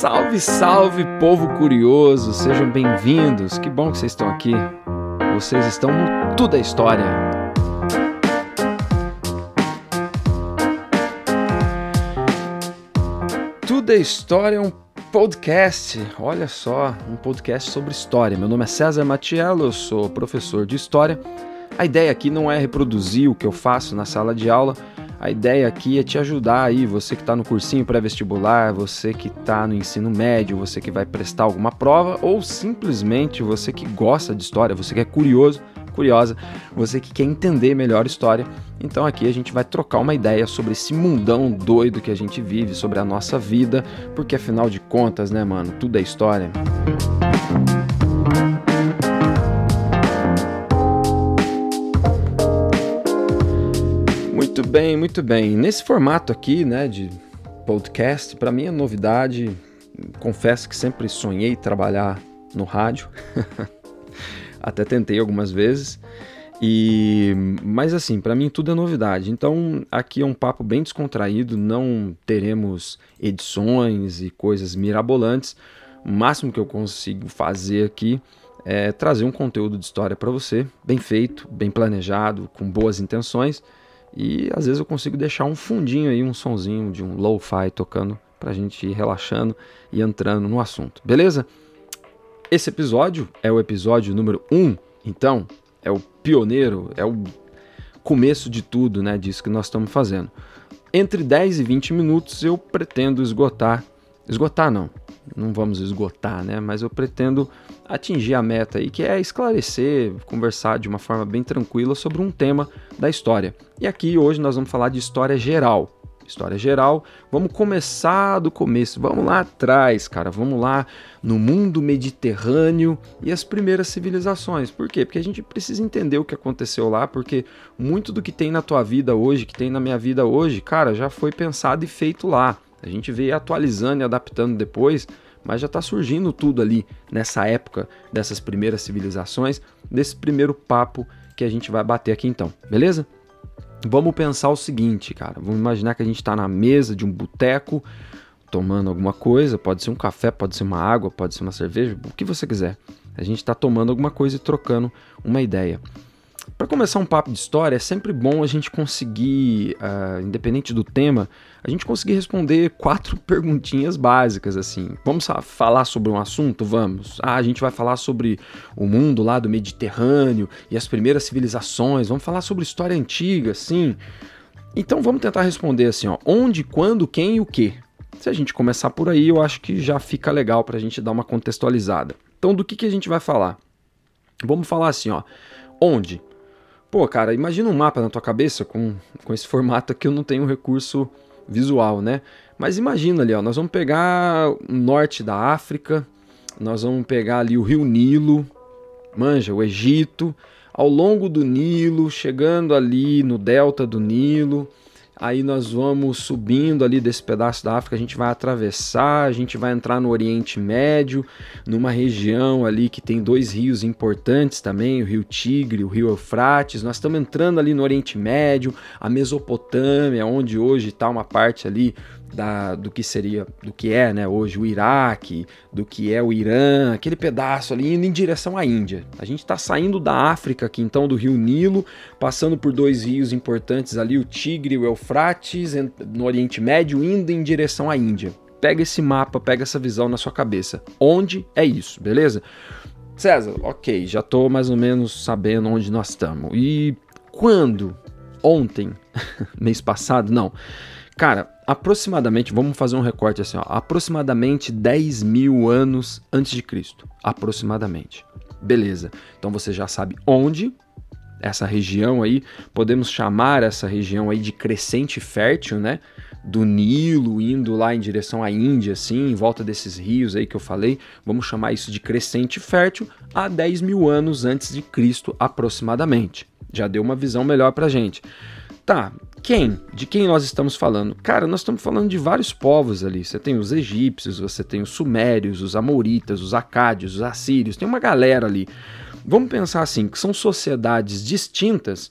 Salve, salve, povo curioso! Sejam bem-vindos. Que bom que vocês estão aqui. Vocês estão no Tudo é História. Tudo é História é um podcast. Olha só, um podcast sobre história. Meu nome é César Matiello, eu sou professor de história. A ideia aqui não é reproduzir o que eu faço na sala de aula, a ideia aqui é te ajudar aí, você que está no cursinho pré-vestibular, você que está no ensino médio, você que vai prestar alguma prova, ou simplesmente você que gosta de história, você que é curioso, curiosa, você que quer entender melhor história. Então aqui a gente vai trocar uma ideia sobre esse mundão doido que a gente vive, sobre a nossa vida, porque afinal de contas, né, mano, tudo é história. Muito bem, muito bem. Nesse formato aqui, né, de podcast, para mim é novidade. Confesso que sempre sonhei trabalhar no rádio. Até tentei algumas vezes. E mas assim, para mim tudo é novidade. Então, aqui é um papo bem descontraído, não teremos edições e coisas mirabolantes. O máximo que eu consigo fazer aqui é trazer um conteúdo de história para você, bem feito, bem planejado, com boas intenções e às vezes eu consigo deixar um fundinho aí, um sonzinho de um lo-fi tocando pra gente ir relaxando e entrando no assunto, beleza? Esse episódio é o episódio número 1, um, então é o pioneiro, é o começo de tudo, né, disso que nós estamos fazendo. Entre 10 e 20 minutos eu pretendo esgotar, esgotar não, não vamos esgotar, né, mas eu pretendo atingir a meta aí, que é esclarecer, conversar de uma forma bem tranquila sobre um tema da história. E aqui hoje nós vamos falar de história geral. História geral, vamos começar do começo, vamos lá atrás, cara, vamos lá no mundo mediterrâneo e as primeiras civilizações. Por quê? Porque a gente precisa entender o que aconteceu lá, porque muito do que tem na tua vida hoje, que tem na minha vida hoje, cara, já foi pensado e feito lá. A gente veio atualizando e adaptando depois, mas já está surgindo tudo ali nessa época dessas primeiras civilizações, desse primeiro papo que a gente vai bater aqui então, beleza? Vamos pensar o seguinte, cara. Vamos imaginar que a gente está na mesa de um boteco tomando alguma coisa, pode ser um café, pode ser uma água, pode ser uma cerveja, o que você quiser. A gente está tomando alguma coisa e trocando uma ideia. Para começar um papo de história, é sempre bom a gente conseguir, uh, independente do tema, a gente conseguir responder quatro perguntinhas básicas assim. Vamos falar sobre um assunto? Vamos. Ah, a gente vai falar sobre o mundo lá do Mediterrâneo e as primeiras civilizações. Vamos falar sobre história antiga, sim. Então vamos tentar responder assim, ó, onde, quando, quem e o que. Se a gente começar por aí, eu acho que já fica legal para a gente dar uma contextualizada. Então, do que, que a gente vai falar? Vamos falar assim, ó, onde? Pô, cara, imagina um mapa na tua cabeça com, com esse formato aqui, eu não tenho recurso visual, né? Mas imagina ali, ó, nós vamos pegar o norte da África, nós vamos pegar ali o rio Nilo, manja, o Egito, ao longo do Nilo, chegando ali no delta do Nilo, aí nós vamos subindo ali desse pedaço da África, a gente vai atravessar, a gente vai entrar no Oriente Médio, numa região ali que tem dois rios importantes também, o Rio Tigre, o Rio Eufrates. Nós estamos entrando ali no Oriente Médio, a Mesopotâmia, onde hoje está uma parte ali da, do que seria, do que é né, hoje o Iraque, do que é o Irã, aquele pedaço ali indo em direção à Índia. A gente está saindo da África aqui então do Rio Nilo, passando por dois rios importantes ali, o Tigre e o Eufrates, no Oriente Médio, indo em direção à Índia. Pega esse mapa, pega essa visão na sua cabeça. Onde é isso, beleza? César, ok, já estou mais ou menos sabendo onde nós estamos. E quando? Ontem? Mês passado? Não. Cara, aproximadamente, vamos fazer um recorte assim, ó, aproximadamente 10 mil anos antes de Cristo. Aproximadamente. Beleza. Então você já sabe onde essa região aí, podemos chamar essa região aí de crescente fértil, né? Do Nilo indo lá em direção à Índia, assim, em volta desses rios aí que eu falei, vamos chamar isso de crescente fértil há 10 mil anos antes de Cristo, aproximadamente. Já deu uma visão melhor pra gente. Tá, quem? De quem nós estamos falando? Cara, nós estamos falando de vários povos ali. Você tem os egípcios, você tem os sumérios, os amoritas, os acádios, os assírios, tem uma galera ali. Vamos pensar assim, que são sociedades distintas,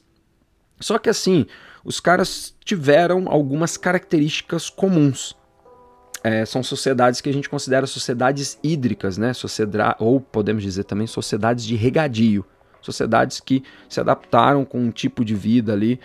só que assim, os caras tiveram algumas características comuns. é, são sociedades que a gente considera sociedades hídricas, né? Sociedade, ou podemos dizer também sociedades de regadio. Sociedades que se adaptaram com um tipo de vida ali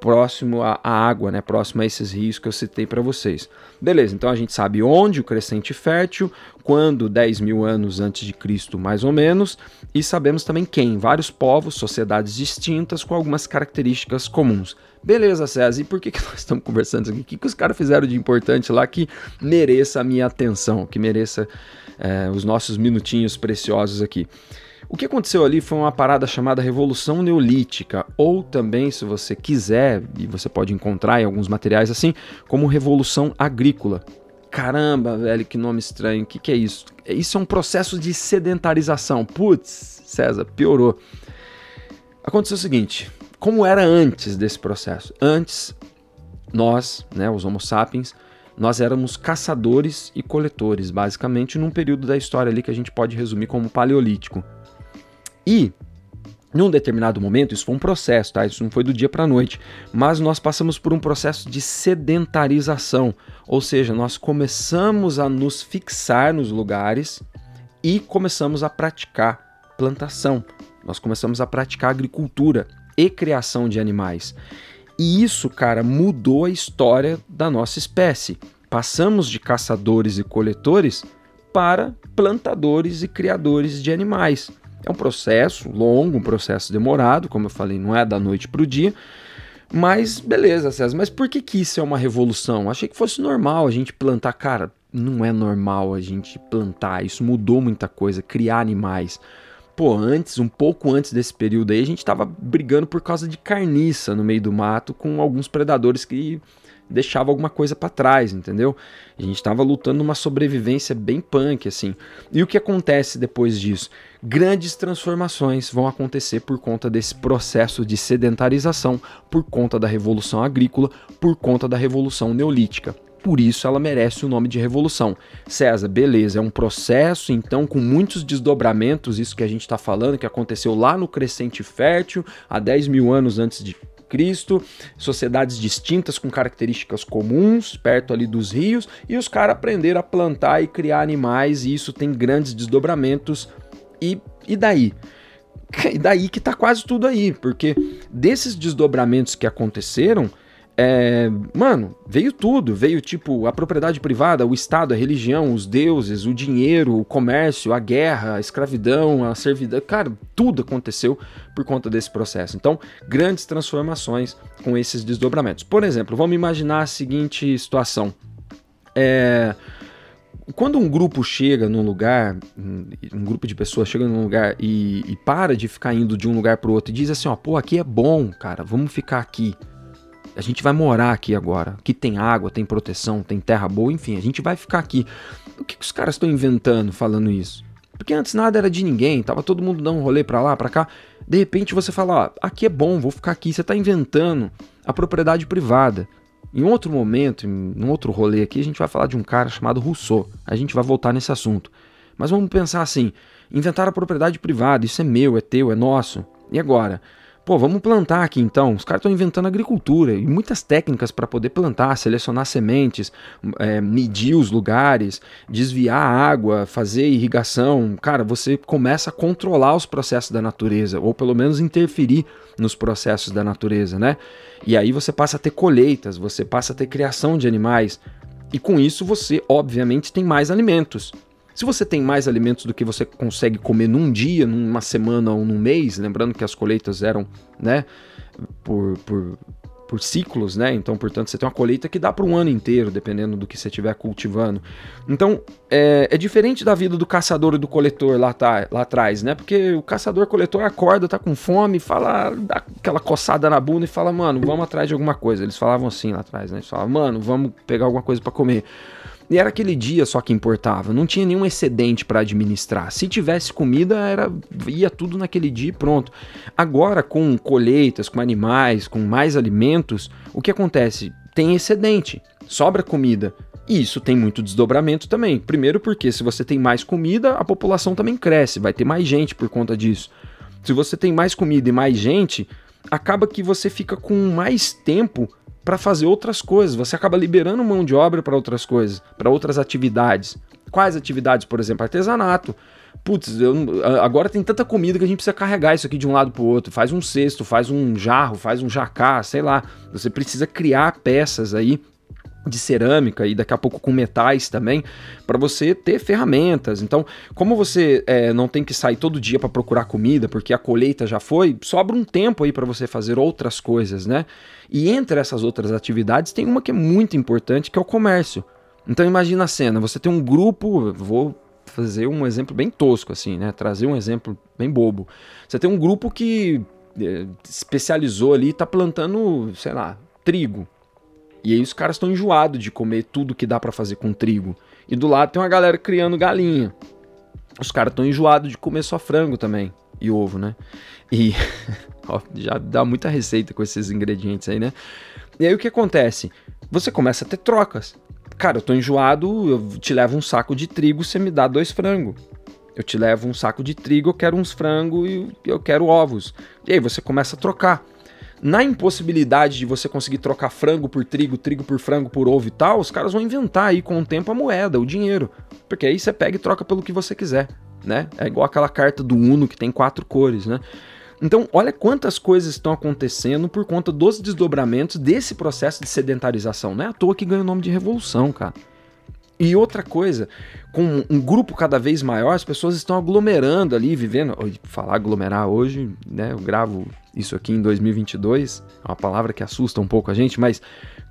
próximo à, água, né? próximo a esses rios que eu citei para vocês. Beleza, então a gente sabe onde o crescente fértil, quando 10 mil anos antes de Cristo, mais ou menos, e sabemos também quem, vários povos, sociedades distintas com algumas características comuns. Beleza, César, e por que, que nós estamos conversando isso aqui? O que, que os caras fizeram de importante lá que mereça a minha atenção, que mereça é, os nossos minutinhos preciosos aqui? O que aconteceu ali foi uma parada chamada Revolução Neolítica, ou também, se você quiser, e você pode encontrar em alguns materiais assim, como Revolução Agrícola. Caramba, velho, que nome estranho. O que, que é isso? Isso é um processo de sedentarização. Putz, César, piorou. Aconteceu o seguinte: como era antes desse processo? Antes, nós, né, os Homo sapiens, nós éramos caçadores e coletores, basicamente, num período da história ali que a gente pode resumir como paleolítico. E num determinado momento, isso foi um processo, tá? Isso não foi do dia para a noite, mas nós passamos por um processo de sedentarização, ou seja, nós começamos a nos fixar nos lugares e começamos a praticar plantação. Nós começamos a praticar agricultura e criação de animais. E isso, cara, mudou a história da nossa espécie. Passamos de caçadores e coletores para plantadores e criadores de animais. É um processo longo, um processo demorado, como eu falei, não é da noite para o dia. Mas beleza, César, mas por que, que isso é uma revolução? Achei que fosse normal a gente plantar. Cara, não é normal a gente plantar, isso mudou muita coisa, criar animais. Pô, antes, um pouco antes desse período aí, a gente tava brigando por causa de carniça no meio do mato com alguns predadores que deixava alguma coisa para trás, entendeu? A gente estava lutando uma sobrevivência bem punk, assim. E o que acontece depois disso? Grandes transformações vão acontecer por conta desse processo de sedentarização, por conta da revolução agrícola, por conta da revolução neolítica. Por isso ela merece o nome de revolução. César, beleza, é um processo então com muitos desdobramentos, isso que a gente está falando, que aconteceu lá no Crescente Fértil, há 10 mil anos antes de Cristo, sociedades distintas com características comuns, perto ali dos rios, e os caras aprenderam a plantar e criar animais, e isso tem grandes desdobramentos. E, e daí? E daí que tá quase tudo aí, porque desses desdobramentos que aconteceram, é, mano, veio tudo. Veio tipo a propriedade privada, o Estado, a religião, os deuses, o dinheiro, o comércio, a guerra, a escravidão, a servidão. Cara, tudo aconteceu por conta desse processo. Então, grandes transformações com esses desdobramentos. Por exemplo, vamos imaginar a seguinte situação. É, quando um grupo chega num lugar, um grupo de pessoas chega num lugar e, e para de ficar indo de um lugar para o outro e diz assim: ó, pô, aqui é bom, cara, vamos ficar aqui a gente vai morar aqui agora. Aqui tem água, tem proteção, tem terra boa, enfim, a gente vai ficar aqui. O que, que os caras estão inventando falando isso? Porque antes nada era de ninguém, tava todo mundo dando um rolê pra lá, pra cá. De repente você fala, ó, aqui é bom, vou ficar aqui. Você tá inventando a propriedade privada. Em outro momento, em outro rolê aqui, a gente vai falar de um cara chamado Rousseau. A gente vai voltar nesse assunto. Mas vamos pensar assim: inventar a propriedade privada, isso é meu, é teu, é nosso. E agora? Pô, vamos plantar aqui então. Os caras estão inventando agricultura e muitas técnicas para poder plantar, selecionar sementes, é, medir os lugares, desviar a água, fazer irrigação. Cara, você começa a controlar os processos da natureza, ou pelo menos interferir nos processos da natureza, né? E aí você passa a ter colheitas, você passa a ter criação de animais. E com isso você, obviamente, tem mais alimentos. Se você tem mais alimentos do que você consegue comer num dia, numa semana ou num mês, lembrando que as colheitas eram, né, por, por, por ciclos, né? Então, portanto, você tem uma colheita que dá para um ano inteiro, dependendo do que você estiver cultivando. Então, é, é, diferente da vida do caçador e do coletor lá, tá, lá atrás, né? Porque o caçador-coletor acorda, tá com fome, fala, dá aquela coçada na bunda e fala, mano, vamos atrás de alguma coisa. Eles falavam assim lá atrás, né? Eles falavam, mano, vamos pegar alguma coisa para comer. E era aquele dia só que importava, não tinha nenhum excedente para administrar. Se tivesse comida, era ia tudo naquele dia e pronto. Agora, com colheitas, com animais, com mais alimentos, o que acontece? Tem excedente, sobra comida. E isso tem muito desdobramento também. Primeiro, porque se você tem mais comida, a população também cresce, vai ter mais gente por conta disso. Se você tem mais comida e mais gente, acaba que você fica com mais tempo para fazer outras coisas. Você acaba liberando mão de obra para outras coisas, para outras atividades. Quais atividades, por exemplo, artesanato. Putz, eu, agora tem tanta comida que a gente precisa carregar isso aqui de um lado para o outro. Faz um cesto, faz um jarro, faz um jacá, sei lá. Você precisa criar peças aí de cerâmica e daqui a pouco com metais também, para você ter ferramentas. Então, como você é, não tem que sair todo dia para procurar comida, porque a colheita já foi, sobra um tempo aí para você fazer outras coisas, né? E entre essas outras atividades tem uma que é muito importante, que é o comércio. Então imagina a cena, você tem um grupo, vou fazer um exemplo bem tosco assim, né? Trazer um exemplo bem bobo. Você tem um grupo que é, especializou ali, está plantando, sei lá, trigo. E aí os caras estão enjoados de comer tudo que dá para fazer com trigo. E do lado tem uma galera criando galinha. Os caras estão enjoados de comer só frango também. E ovo, né? E ó, já dá muita receita com esses ingredientes aí, né? E aí o que acontece? Você começa a ter trocas. Cara, eu tô enjoado, eu te levo um saco de trigo, você me dá dois frangos. Eu te levo um saco de trigo, eu quero uns frangos e eu quero ovos. E aí você começa a trocar na impossibilidade de você conseguir trocar frango por trigo, trigo por frango, por ovo e tal, os caras vão inventar aí com o tempo a moeda, o dinheiro. Porque aí você pega e troca pelo que você quiser, né? É igual aquela carta do Uno que tem quatro cores, né? Então, olha quantas coisas estão acontecendo por conta dos desdobramentos desse processo de sedentarização. Não é à toa que ganha o nome de revolução, cara. E outra coisa, com um grupo cada vez maior, as pessoas estão aglomerando ali, vivendo. Falar aglomerar hoje, né? Eu gravo isso aqui em 2022, é uma palavra que assusta um pouco a gente, mas,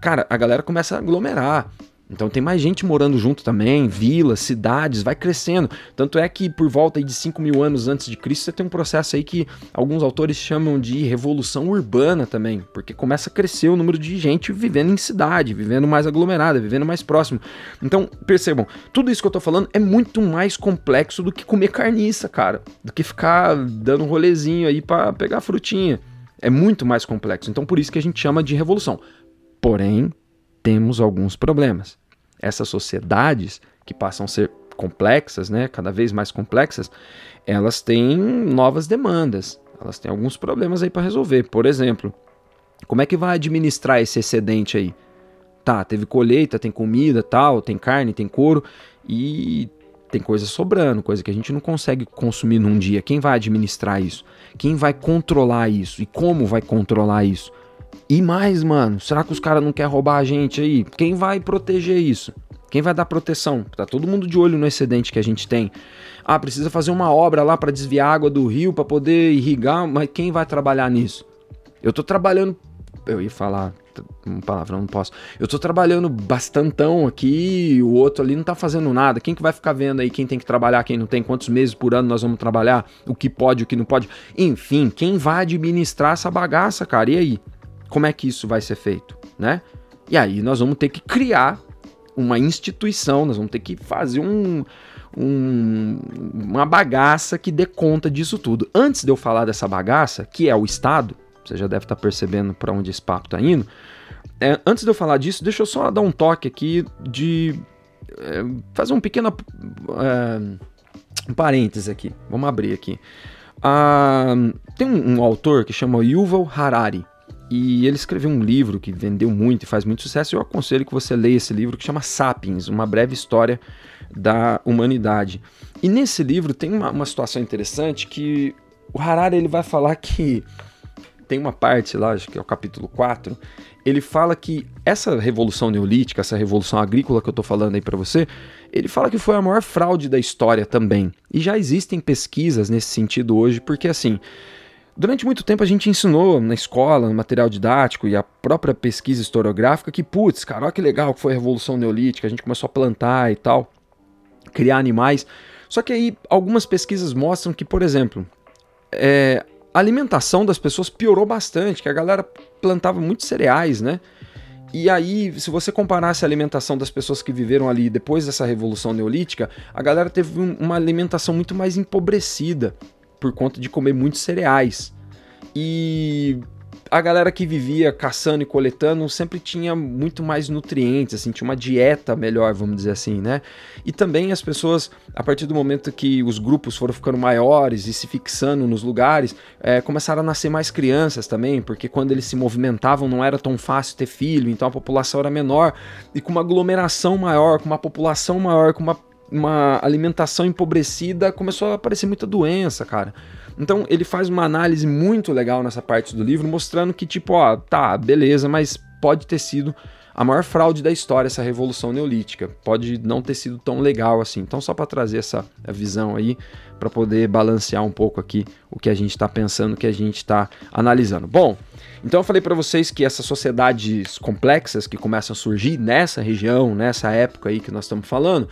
cara, a galera começa a aglomerar. Então tem mais gente morando junto também, vilas, cidades, vai crescendo. Tanto é que por volta de 5 mil anos antes de Cristo você tem um processo aí que alguns autores chamam de revolução urbana também, porque começa a crescer o número de gente vivendo em cidade, vivendo mais aglomerada, vivendo mais próximo. Então percebam, tudo isso que eu tô falando é muito mais complexo do que comer carniça, cara, do que ficar dando um rolezinho aí para pegar frutinha. É muito mais complexo. Então por isso que a gente chama de revolução. Porém, temos alguns problemas. Essas sociedades que passam a ser complexas, né, cada vez mais complexas, elas têm novas demandas, elas têm alguns problemas aí para resolver. Por exemplo, como é que vai administrar esse excedente aí? Tá, teve colheita, tem comida, tal, tem carne, tem couro e tem coisa sobrando, coisa que a gente não consegue consumir num dia. Quem vai administrar isso? Quem vai controlar isso? E como vai controlar isso? E mais, mano, será que os caras não querem roubar a gente aí? Quem vai proteger isso? Quem vai dar proteção? Tá todo mundo de olho no excedente que a gente tem. Ah, precisa fazer uma obra lá para desviar água do rio para poder irrigar, mas quem vai trabalhar nisso? Eu tô trabalhando, eu ia falar uma palavra, não posso. Eu tô trabalhando bastantão aqui, o outro ali não tá fazendo nada. Quem que vai ficar vendo aí quem tem que trabalhar, quem não tem, quantos meses por ano nós vamos trabalhar, o que pode, o que não pode? Enfim, quem vai administrar essa bagaça, cara? E aí? Como é que isso vai ser feito, né? E aí nós vamos ter que criar uma instituição, nós vamos ter que fazer um, um, uma bagaça que dê conta disso tudo. Antes de eu falar dessa bagaça, que é o Estado, você já deve estar percebendo para onde esse papo está indo. É, antes de eu falar disso, deixa eu só dar um toque aqui de é, fazer um pequeno é, um parênteses aqui. Vamos abrir aqui. Ah, tem um, um autor que chama Yuval Harari. E ele escreveu um livro que vendeu muito e faz muito sucesso. Eu aconselho que você leia esse livro que chama Sapiens, uma breve história da humanidade. E nesse livro tem uma, uma situação interessante que o Harari ele vai falar que tem uma parte lá, acho que é o capítulo 4, ele fala que essa revolução neolítica, essa revolução agrícola que eu estou falando aí para você, ele fala que foi a maior fraude da história também. E já existem pesquisas nesse sentido hoje, porque assim, Durante muito tempo a gente ensinou na escola, no material didático e a própria pesquisa historiográfica que, putz, cara, olha que legal que foi a Revolução Neolítica, a gente começou a plantar e tal, criar animais. Só que aí algumas pesquisas mostram que, por exemplo, é, a alimentação das pessoas piorou bastante, que a galera plantava muitos cereais, né? E aí, se você comparasse a alimentação das pessoas que viveram ali depois dessa revolução neolítica, a galera teve uma alimentação muito mais empobrecida por conta de comer muitos cereais. E a galera que vivia caçando e coletando sempre tinha muito mais nutrientes, assim, tinha uma dieta melhor, vamos dizer assim, né? E também as pessoas, a partir do momento que os grupos foram ficando maiores e se fixando nos lugares, é, começaram a nascer mais crianças também, porque quando eles se movimentavam não era tão fácil ter filho, então a população era menor, e com uma aglomeração maior, com uma população maior, com uma, uma alimentação empobrecida, começou a aparecer muita doença, cara. Então ele faz uma análise muito legal nessa parte do livro, mostrando que, tipo, ó, tá, beleza, mas pode ter sido a maior fraude da história, essa revolução neolítica. Pode não ter sido tão legal assim. Então, só para trazer essa visão aí, para poder balancear um pouco aqui o que a gente está pensando, o que a gente está analisando. Bom, então eu falei para vocês que essas sociedades complexas que começam a surgir nessa região, nessa época aí que nós estamos falando,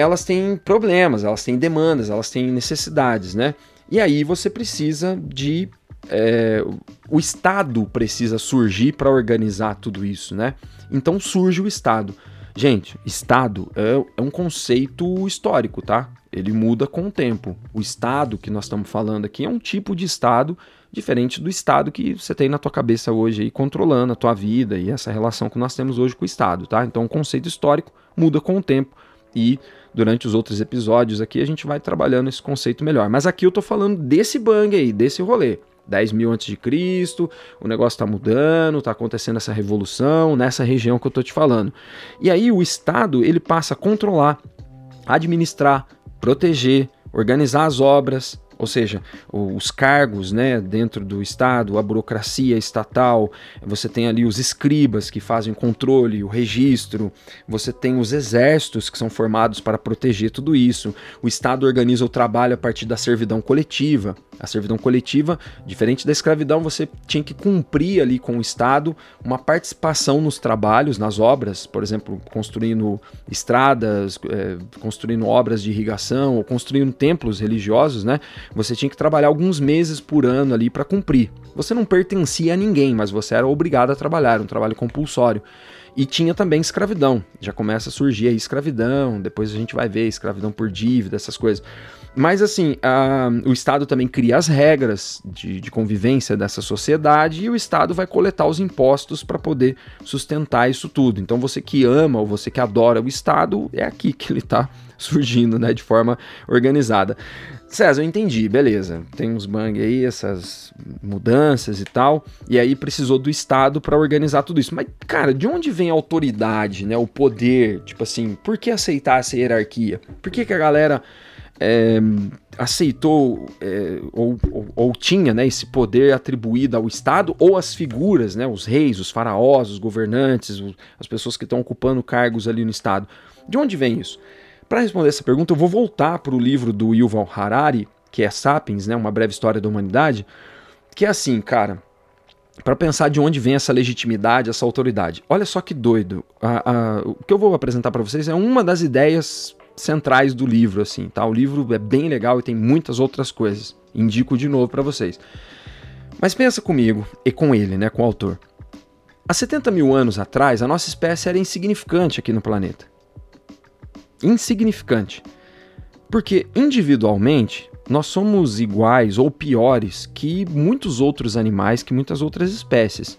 elas têm problemas, elas têm demandas, elas têm necessidades, né? E aí você precisa de. É, o Estado precisa surgir para organizar tudo isso, né? Então surge o Estado. Gente, Estado é, é, um conceito histórico, tá? Ele muda com o tempo. O Estado que nós estamos falando aqui é um tipo de Estado diferente do Estado que você tem na tua cabeça hoje aí, controlando a tua vida e essa relação que nós temos hoje com o Estado, tá? Então o conceito histórico muda com o tempo e durante os outros episódios aqui a gente vai trabalhando esse conceito melhor. Mas aqui eu tô falando desse bang aí, desse rolê. 10 mil antes de Cristo, o negócio está mudando, está acontecendo essa revolução nessa região que eu estou te falando. E aí o Estado ele passa a controlar, administrar, proteger, organizar as obras, ou seja, os cargos né, dentro do Estado, a burocracia estatal, você tem ali os escribas que fazem o controle, o registro, você tem os exércitos que são formados para proteger tudo isso. O Estado organiza o trabalho a partir da servidão coletiva. A servidão coletiva, diferente da escravidão, você tinha que cumprir ali com o Estado uma participação nos trabalhos, nas obras, por exemplo, construindo estradas, é, construindo obras de irrigação ou construindo templos religiosos, né? Você tinha que trabalhar alguns meses por ano ali para cumprir. Você não pertencia a ninguém, mas você era obrigado a trabalhar, um trabalho compulsório. E tinha também escravidão. Já começa a surgir aí escravidão, depois a gente vai ver escravidão por dívida, essas coisas. Mas assim, a, o Estado também cria as regras de, de, convivência dessa sociedade e o Estado vai coletar os impostos para poder sustentar isso tudo. Então você que ama ou você que adora o Estado, é aqui que ele está surgindo, né, de forma organizada. César, eu entendi, beleza. Tem uns bang aí, essas mudanças e tal, e aí precisou do Estado para organizar tudo isso. Mas, cara, de onde vem a autoridade, né, o poder? Tipo assim, por que aceitar essa hierarquia? Por que, que a galera é, aceitou é, ou, ou, ou, tinha né, esse poder atribuído ao Estado ou às figuras, né, os reis, os faraós, os governantes, as pessoas que estão ocupando cargos ali no Estado. De onde vem isso? Para responder essa pergunta, eu vou voltar para o livro do Yuval Harari, que é Sapiens, né, uma breve história da humanidade, que é assim, cara, para pensar de onde vem essa legitimidade, essa autoridade. Olha só que doido. A, a, o que eu vou apresentar para vocês é uma das ideias centrais do livro, assim, tá? O livro é bem legal e tem muitas outras coisas. Indico de novo para vocês. Mas pensa comigo e com ele, né, com o autor. Há 70 mil anos atrás, a nossa espécie era insignificante aqui no planeta insignificante. Porque individualmente nós somos iguais ou piores que muitos outros animais, que muitas outras espécies.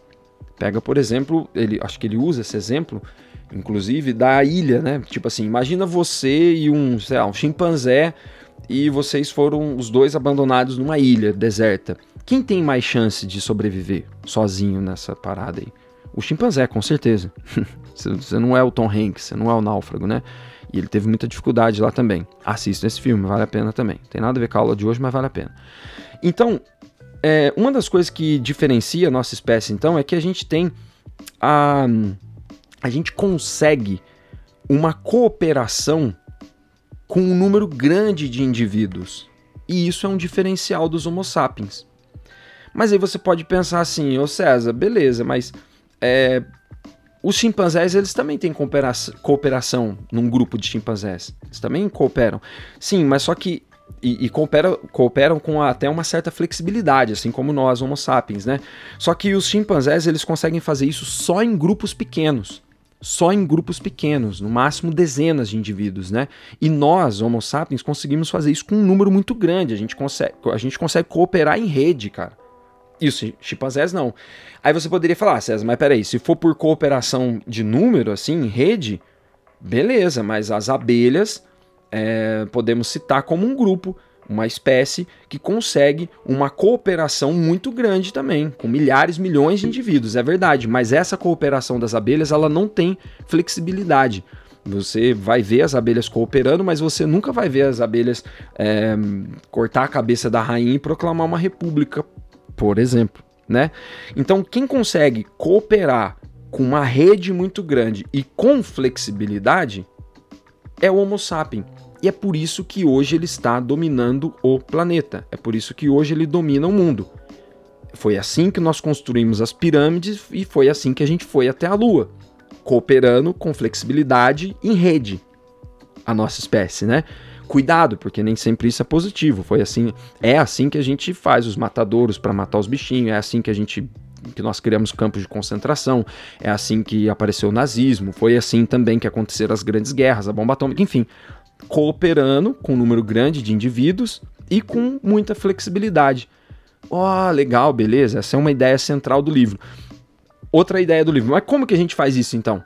Pega, por exemplo, ele, acho que ele usa esse exemplo, inclusive, da ilha, né? Tipo assim, imagina você e um, sei lá, um chimpanzé e vocês foram os dois abandonados numa ilha deserta. Quem tem mais chance de sobreviver sozinho nessa parada aí? O chimpanzé, com certeza. você não é o Tom Hanks, você não é o náufrago, né? E ele teve muita dificuldade lá também. Assista esse filme, vale a pena também. Tem nada a ver com a aula de hoje, mas vale a pena. Então, é, uma das coisas que diferencia a nossa espécie, então, é que a gente tem a. A gente consegue uma cooperação com um número grande de indivíduos. E isso é um diferencial dos Homo sapiens. Mas aí você pode pensar assim, ô César, beleza, mas é, os chimpanzés, eles também têm cooperação, cooperação num grupo de chimpanzés. Eles também cooperam. Sim, mas só que. E, e cooperam, cooperam com até uma certa flexibilidade, assim como nós, Homo sapiens, né? Só que os chimpanzés, eles conseguem fazer isso só em grupos pequenos. Só em grupos pequenos, no máximo dezenas de indivíduos, né? E nós, Homo sapiens, conseguimos fazer isso com um número muito grande. A gente consegue, a gente consegue cooperar em rede, cara E os chimpanzés não. Aí você poderia falar, ah, César, mas peraí, se for por cooperação de número, assim, em rede, beleza, mas as abelhas é, podemos citar como um grupo, uma espécie que consegue uma cooperação muito grande também, com milhares, milhões de indivíduos, é verdade, mas essa cooperação das abelhas ela não tem flexibilidade. Você vai ver as abelhas cooperando, mas você nunca vai ver as abelhas é, cortar a cabeça da rainha e proclamar uma república, por exemplo. Né? Então, quem consegue cooperar com uma rede muito grande e com flexibilidade é o Homo sapiens. E é por isso que hoje ele está dominando o planeta. É por isso que hoje ele domina o mundo. Foi assim que nós construímos as pirâmides e foi assim que a gente foi até a Lua cooperando com flexibilidade em rede, a nossa espécie, né? Cuidado, porque nem sempre isso é positivo. Foi assim, é assim que a gente faz os matadouros para matar os bichinhos, é assim que a gente que nós criamos campos de concentração, é assim que apareceu o nazismo, foi assim também que aconteceram as grandes guerras, a bomba atômica, enfim, cooperando com um número grande de indivíduos e com muita flexibilidade. Ó, oh, legal, beleza, essa é uma ideia central do livro outra ideia do livro. Mas como que a gente faz isso então?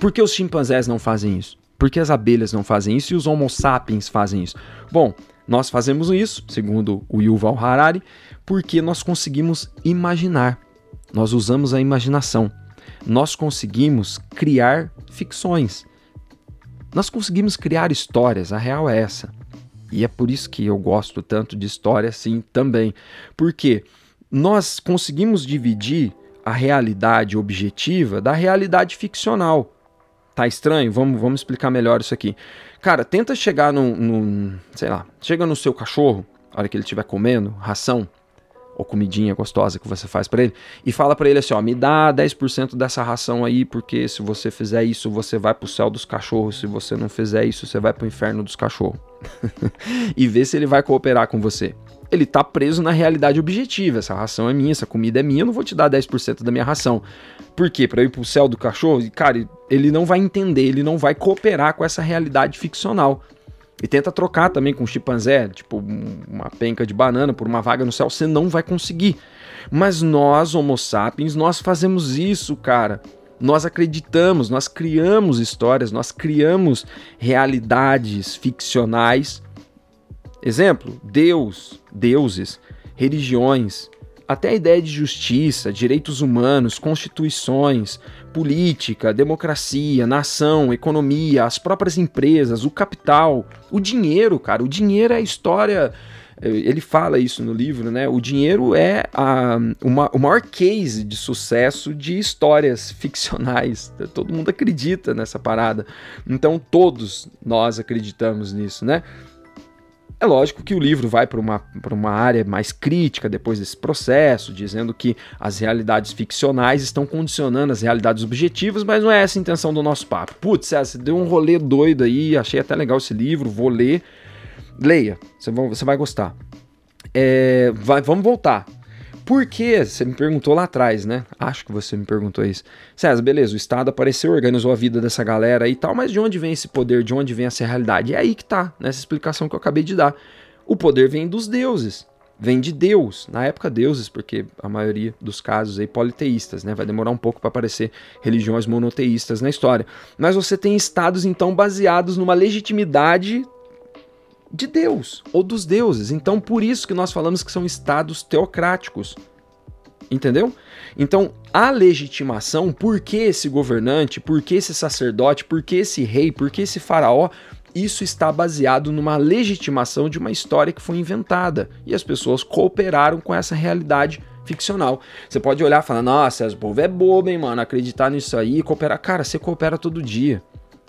Por que os chimpanzés não fazem isso? Por que as abelhas não fazem isso e os Homo sapiens fazem isso? Bom, nós fazemos isso, segundo o Yuval Harari, porque nós conseguimos imaginar. Nós usamos a imaginação. Nós conseguimos criar ficções. Nós conseguimos criar histórias, a real é essa. E é por isso que eu gosto tanto de história assim também. Porque nós conseguimos dividir a realidade objetiva da realidade ficcional. Tá estranho? Vamos, vamos explicar melhor isso aqui. Cara, tenta chegar num, num sei lá, chega no seu cachorro, a hora que ele estiver comendo, ração, ou comidinha gostosa que você faz para ele, e fala para ele assim, ó, me dá 10% dessa ração aí, porque se você fizer isso, você vai pro céu dos cachorros, se você não fizer isso, você vai pro inferno dos cachorros. e vê se ele vai cooperar com você ele está preso na realidade objetiva. Essa ração é minha, essa comida é minha, eu não vou te dar 10% da minha ração. Por quê? Para ir pro céu do cachorro? Cara, ele não vai entender, ele não vai cooperar com essa realidade ficcional. E tenta trocar também com o chimpanzé, tipo uma penca de banana por uma vaga no céu, você não vai conseguir. Mas nós, Homo sapiens, nós fazemos isso, cara. Nós acreditamos, nós criamos histórias, nós criamos realidades ficcionais Exemplo: Deus, deuses, religiões, até a ideia de justiça, direitos humanos, constituições, política, democracia, nação, economia, as próprias empresas, o capital, o dinheiro, cara. O dinheiro é a história. Eh, ele fala isso no livro, né? O dinheiro é a, uma, o maior case de sucesso de histórias ficcionais. Todo mundo acredita nessa parada. Então, todos nós acreditamos nisso, né? É lógico que o livro vai para uma, uma área mais crítica depois desse processo, dizendo que as realidades ficcionais estão condicionando as realidades objetivas, mas não é essa a intenção do nosso papo. Putz, você deu um rolê doido aí, achei até legal esse livro, vou ler. Leia, você vai, você vai gostar. É, vai, vamos voltar. Por que? Você me perguntou lá atrás, né? Acho que você me perguntou isso. César, beleza, o Estado apareceu, organizou a vida dessa galera e tal, mas de onde vem esse poder? De onde vem essa realidade? É aí que tá, nessa explicação que eu acabei de dar. O poder vem dos deuses, vem de Deus. Na época, deuses, porque a maioria dos casos aí politeístas, né? Vai demorar um pouco para aparecer religiões monoteístas na história. Mas você tem estados então baseados numa legitimidade de Deus ou dos deuses. Então, por isso que nós falamos que são estados teocráticos. Entendeu? Então, a legitimação, por que esse governante, por que esse sacerdote, por que esse rei, por que esse faraó, isso está baseado numa legitimação de uma história que foi inventada. E as pessoas cooperaram com essa realidade ficcional. Você pode olhar e falar, nossa, o povo é bobo, hein, mano, acreditar nisso aí cooperar. Cara, você coopera todo dia.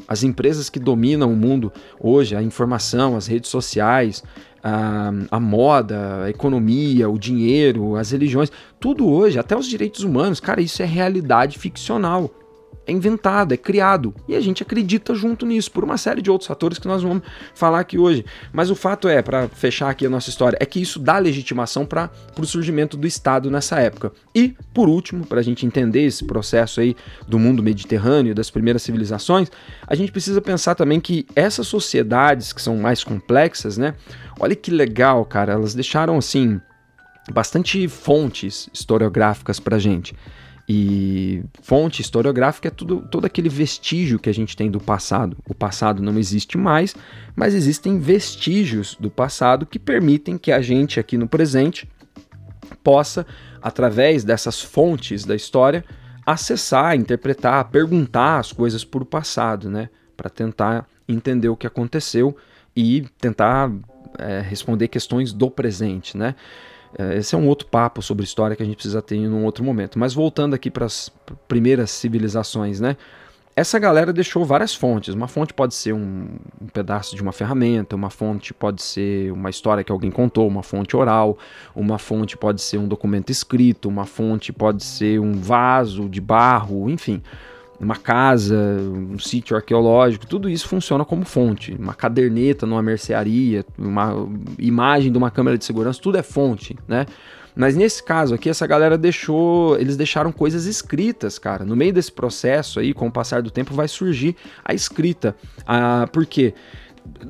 As empresas que dominam o mundo hoje, a informação, as redes sociais, a, a, moda, a economia, o dinheiro, as religiões, tudo hoje, até os direitos humanos, cara, isso é realidade ficcional é inventado, é criado. E a gente acredita junto nisso, por uma série de outros fatores que nós vamos falar aqui hoje. Mas o fato é, para fechar aqui a nossa história, é que isso dá legitimação para o surgimento do Estado nessa época. E, por último, para a gente entender esse processo aí do mundo mediterrâneo, das primeiras civilizações, a gente precisa pensar também que essas sociedades que são mais complexas, né? Olha que legal, cara, elas deixaram assim bastante fontes historiográficas para gente. E fonte historiográfica é tudo, todo aquele vestígio que a gente tem do passado. O passado não existe mais, mas existem vestígios do passado que permitem que a gente aqui no presente possa, através dessas fontes da história, acessar, interpretar, perguntar as coisas por passado, né? Para tentar entender o que aconteceu e tentar é, responder questões do presente, né? É, esse é um outro papo sobre história que a gente precisa ter em um outro momento. Mas voltando aqui para as primeiras civilizações, né? Essa galera deixou várias fontes. Uma fonte pode ser um, um, pedaço de uma ferramenta, uma fonte pode ser uma história que alguém contou, uma fonte oral, uma fonte pode ser um documento escrito, uma fonte pode ser um vaso de barro, enfim uma casa, um sítio arqueológico, tudo isso funciona como fonte. Uma caderneta numa mercearia, uma imagem de uma câmera de segurança, tudo é fonte, né? Mas nesse caso aqui, essa galera deixou, eles deixaram coisas escritas, cara. No meio desse processo aí, com o passar do tempo, vai surgir a escrita. Ah, por quê?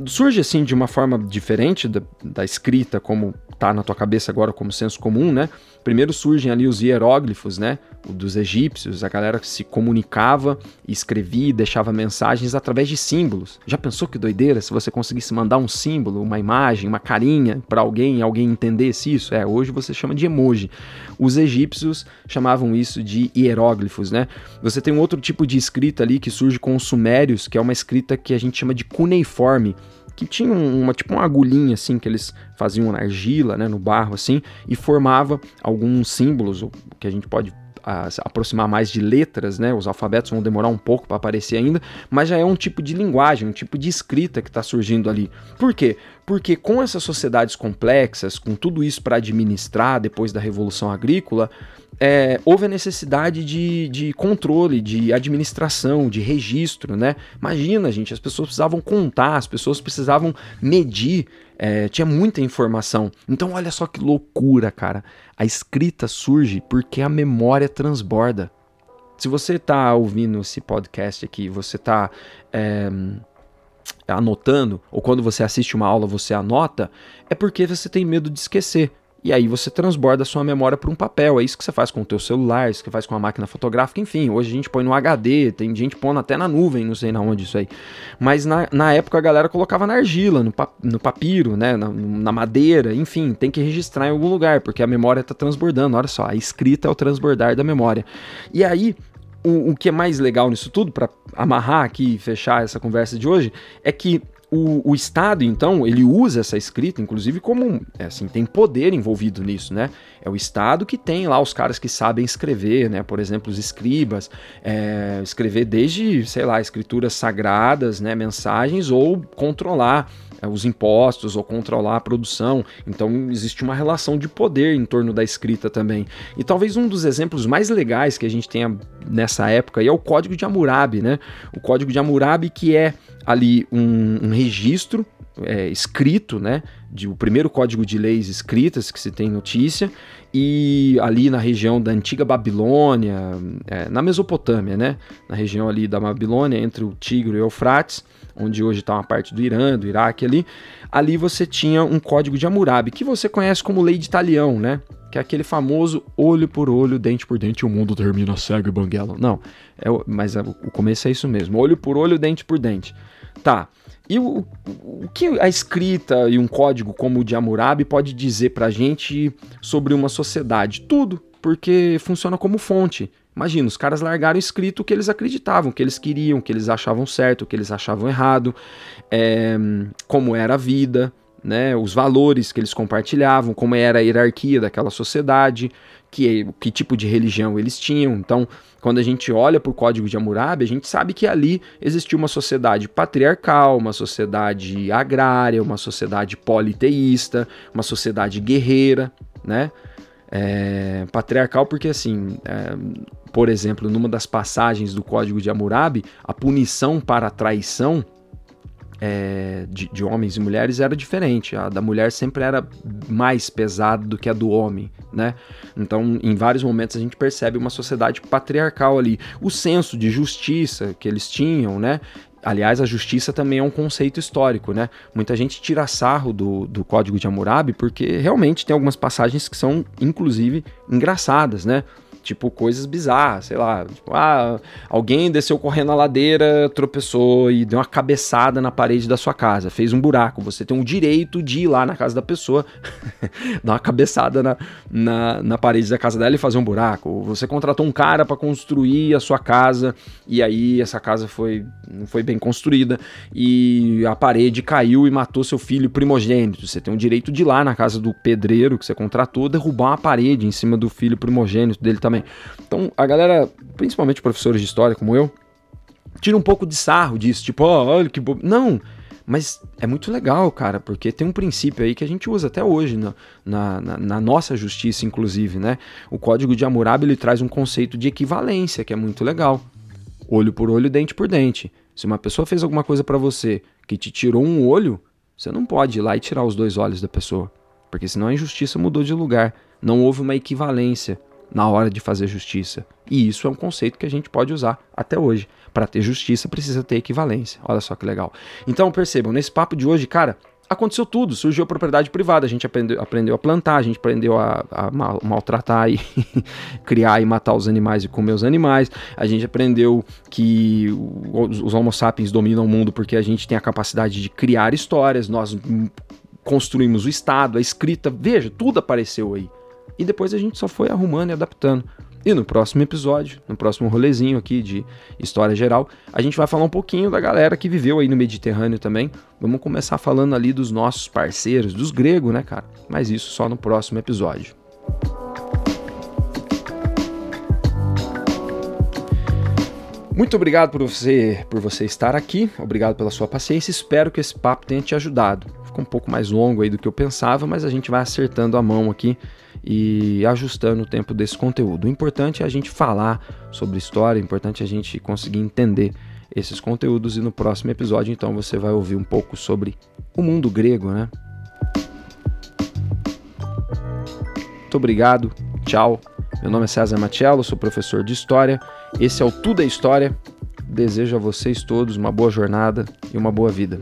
Surge assim de uma forma diferente da, da escrita, como tá na tua cabeça agora como senso comum, né? Primeiro surgem ali os hieróglifos, né? Dos egípcios, a galera que se comunicava, escrevia e deixava mensagens através de símbolos. Já pensou que doideira se você conseguisse mandar um símbolo, uma imagem, uma carinha para alguém, alguém entendesse isso? É, hoje você chama de emoji. Os egípcios chamavam isso de hieróglifos, né? Você tem um outro tipo de escrita ali que surge com os sumérios, que é uma escrita que a gente chama de cuneiforme que tinha uma tipo uma agulhinha assim que eles faziam na argila, né, no barro assim, e formava alguns símbolos que a gente pode a, aproximar mais de letras, né? Os alfabetos vão demorar um pouco para aparecer ainda, mas já é um tipo de linguagem, um tipo de escrita que está surgindo ali. Por quê? Porque com essas sociedades complexas, com tudo isso para administrar depois da Revolução Agrícola, é, houve a necessidade de, de controle, de administração, de registro, né? Imagina, gente, as pessoas precisavam contar, as pessoas precisavam medir, é, tinha muita informação. Então, olha só que loucura, cara. A escrita surge porque a memória transborda. Se você está ouvindo esse podcast aqui, você está é, anotando, ou quando você assiste uma aula você anota, é porque você tem medo de esquecer. E aí você transborda a sua memória para um papel. É isso que você faz com o teu celular, isso que faz com a máquina fotográfica, enfim. Hoje a gente põe no HD, tem gente pondo até na nuvem, não sei na onde isso aí. Mas na, na época a galera colocava na argila, no, pa, no papiro, né, na, na, madeira, enfim, tem que registrar em algum lugar, porque a memória está transbordando. Olha só, a escrita é o transbordar da memória. E aí o, o, que é mais legal nisso tudo, para amarrar aqui e fechar essa conversa de hoje, é que o, o, Estado, então, ele usa essa escrita, inclusive, como é, assim, tem poder envolvido nisso, né? É o Estado que tem lá os caras que sabem escrever, né? Por exemplo, os escribas, é, escrever desde, sei lá, escrituras sagradas, né? Mensagens ou controlar é, os impostos ou controlar a produção. Então existe uma relação de poder em torno da escrita também. E talvez um dos exemplos mais legais que a gente tenha nessa época é o Código de Hammurabi, né? O Código de Hammurabi que é ali um, um registro é, escrito, né, de o primeiro código de leis escritas que se tem notícia, e ali na região da antiga Babilônia, é, na Mesopotâmia, né, na região ali da Babilônia, entre o Tigre e o Eufrates, onde hoje está uma parte do Irã, do Iraque ali, ali você tinha um código de Hammurabi, que você conhece como lei de Talião, né, que é aquele famoso olho por olho, dente por dente, o mundo termina cego e banguela. Não, é, mas é, o começo é isso mesmo, olho por olho, dente por dente. Tá. E o, o que a escrita e um código como o de Hammurabi pode dizer pra gente sobre uma sociedade? Tudo, porque funciona como fonte. Imagina, os caras largaram escrito o que eles acreditavam, o que eles queriam, o que eles achavam certo, o que eles achavam errado, é, como era a vida, né, os valores que eles compartilhavam, como era a hierarquia daquela sociedade, que, que tipo de religião eles tinham. Então, quando a gente olha para o Código de Hammurabi, a gente sabe que ali existia uma sociedade patriarcal, uma sociedade agrária, uma sociedade politeísta, uma sociedade guerreira, né? É, patriarcal porque assim, é, por exemplo, numa das passagens do Código de Hammurabi, a punição para a traição é, de, de, homens e mulheres era diferente. A da mulher sempre era mais pesada do que a do homem, né? Então, em vários momentos a gente percebe uma sociedade patriarcal ali. O senso de justiça que eles tinham, né? Aliás, a justiça também é um conceito histórico, né? Muita gente tira sarro do, do Código de Hammurabi porque realmente tem algumas passagens que são, inclusive, engraçadas, né? Tipo, coisas bizarras, sei lá. Tipo, ah, alguém desceu correndo a ladeira, tropeçou e deu uma cabeçada na parede da sua casa, fez um buraco. Você tem o direito de ir lá na casa da pessoa, dar uma cabeçada na, na, na, parede da casa dela e fazer um buraco. Você contratou um cara para construir a sua casa e aí essa casa foi, não foi bem construída e a parede caiu e matou seu filho primogênito. Você tem o direito de ir lá na casa do pedreiro que você contratou, derrubar uma parede em cima do filho primogênito dele também também. Então, a galera, principalmente professores de história como eu, tira um pouco de sarro disso, tipo, ó, oh, olha que bobo. Não, mas é muito legal, cara, porque tem um princípio aí que a gente usa até hoje na, na, na, nossa justiça, inclusive, né? O Código de Hammurabi ele traz um conceito de equivalência que é muito legal. Olho por olho, dente por dente. Se uma pessoa fez alguma coisa para você que te tirou um olho, você não pode ir lá e tirar os dois olhos da pessoa, porque senão a injustiça mudou de lugar. Não houve uma equivalência na hora de fazer justiça. E isso é um conceito que a gente pode usar até hoje. Para ter justiça precisa ter equivalência. Olha só que legal. Então percebam, nesse papo de hoje, cara, aconteceu tudo. Surgiu a propriedade privada, a gente aprendeu, aprendeu a plantar, a gente aprendeu a, a mal, maltratar e criar e matar os animais e comer os animais. A gente aprendeu que os, os Homo sapiens dominam o mundo porque a gente tem a capacidade de criar histórias. Nós construímos o Estado, a escrita. Veja, tudo apareceu aí e depois a gente só foi arrumando e adaptando. E no próximo episódio, no próximo rolezinho aqui de história geral, a gente vai falar um pouquinho da galera que viveu aí no Mediterrâneo também. Vamos começar falando ali dos nossos parceiros, dos gregos, né, cara? Mas isso só no próximo episódio. Muito obrigado por você, por você estar aqui, obrigado pela sua paciência. Espero que esse papo tenha te ajudado. Ficou um pouco mais longo aí do que eu pensava, mas a gente vai acertando a mão aqui e ajustando o tempo desse conteúdo. O importante é a gente falar sobre história, o importante é a gente conseguir entender esses conteúdos e no próximo episódio então você vai ouvir um pouco sobre o mundo grego, né? Muito obrigado, tchau. Meu nome é César Matiello, sou professor de História. Esse é o Tudo é História. Desejo a vocês todos uma boa jornada e uma boa vida.